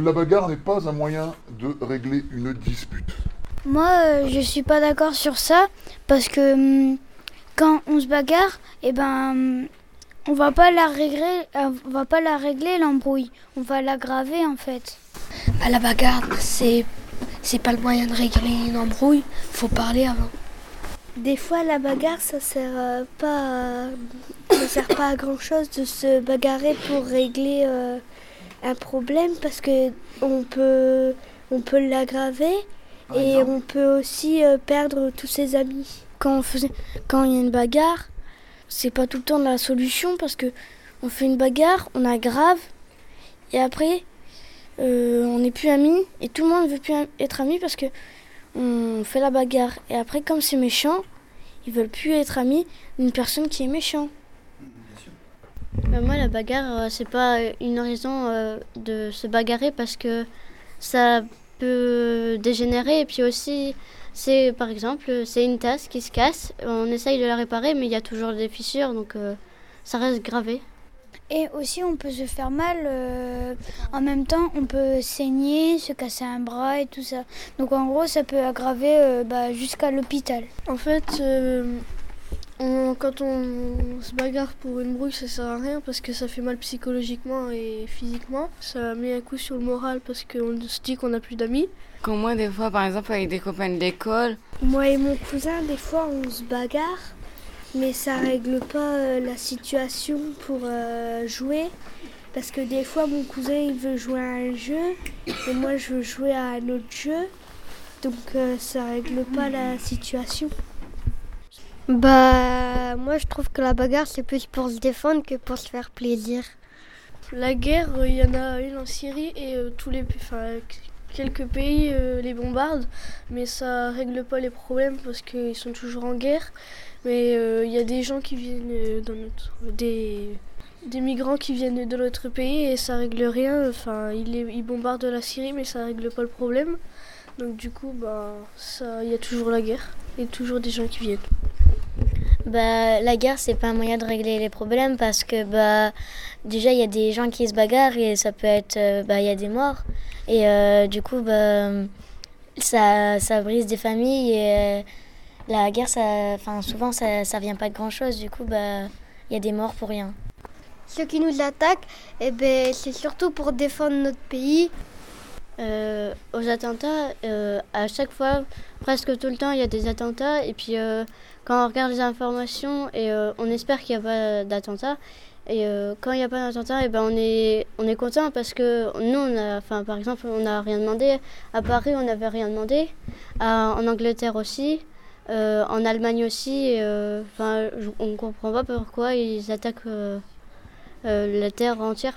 bagarre n'est pas un moyen de régler une dispute. Moi, euh, je suis pas d'accord sur ça parce que hum, quand on se bagarre, eh ben, hum, on va pas la régler, euh, on va pas la régler l'embrouille. On va l'aggraver en fait. Bah, la bagarre, c'est c'est pas le moyen de régler une embrouille. Faut parler avant. Des fois, la bagarre, ça sert euh, pas, à- ça sert pas à grand chose de se bagarrer pour régler euh, un problème parce que on peut, on peut l'aggraver et on peut aussi euh, perdre tous ses amis. Quand on faisait, quand il y a une bagarre, c'est pas tout le temps la solution parce que on fait une bagarre, on aggrave et après euh, on n'est plus amis et tout le monde veut plus être amis parce que on fait la bagarre et après comme c'est méchant, ils veulent plus être amis d'une personne qui est méchant. Euh, moi, la bagarre, euh, c'est pas une raison euh, de se bagarrer parce que ça peut dégénérer. Et puis aussi, c'est par exemple, c'est une tasse qui se casse. On essaye de la réparer, mais il y a toujours des fissures, donc euh, ça reste gravé. Et aussi, on peut se faire mal. euh, en même temps, on peut saigner, se casser un bras et tout ça. Donc en gros, ça peut aggraver euh, bah, jusqu'à l'hôpital. En fait, euh, on- quand on se bagarre pour une brouille, ça sert à rien parce que ça fait mal psychologiquement et physiquement. Ça met un coup sur le moral parce qu'on se dit qu'on n'a plus d'amis. Quand moi, des fois, par exemple, avec des copains d'école, Moi et mon cousin, des fois, on se bagarre, mais ça règle pas euh, la situation pour euh, jouer. Parce que des fois, mon cousin, il veut jouer à un jeu, et moi, je veux jouer à un autre jeu. Donc, euh, ça règle pas la situation. Bah, moi je trouve que la bagarre c'est plus pour se défendre que pour se faire plaisir. La guerre, euh, il y en a une en Syrie et euh, tous les, quelques pays euh, les bombardent, mais ça règle pas les problèmes parce qu'ils sont toujours en guerre. Mais euh, il y a des gens qui viennent euh, dans notre, des, migrants qui viennent de notre pays et ça règle rien. Enfin, ils, ils bombardent la Syrie, mais ça règle pas le problème. Donc du coup, bah, ça, il y a toujours la guerre et toujours des gens qui viennent. Bah, la guerre, c'est pas un moyen de régler les problèmes parce que bah, déjà, il y a des gens qui se bagarrent et ça peut être. euh, bah, il y a des morts. Et euh, du coup, bah, ça, ça brise des familles et euh, la guerre, ça, souvent, ça, ça vient pas de grand chose. Du coup, bah, il y a des morts pour rien. Ceux qui nous attaquent, eh ben, c'est surtout pour défendre notre pays. Euh, aux attentats, euh, à chaque fois, presque tout le temps, il y a des attentats. Et puis, euh, quand on regarde les informations, et on espère qu'il n'y a pas d'attentat. Et quand il n'y a pas d'attentat, ben on est, on est content parce que nous, on a, par exemple, on n'a rien demandé. À Paris, on n'avait rien demandé. En Angleterre aussi. En Allemagne aussi. Enfin, on ne comprend pas pourquoi ils attaquent la terre entière.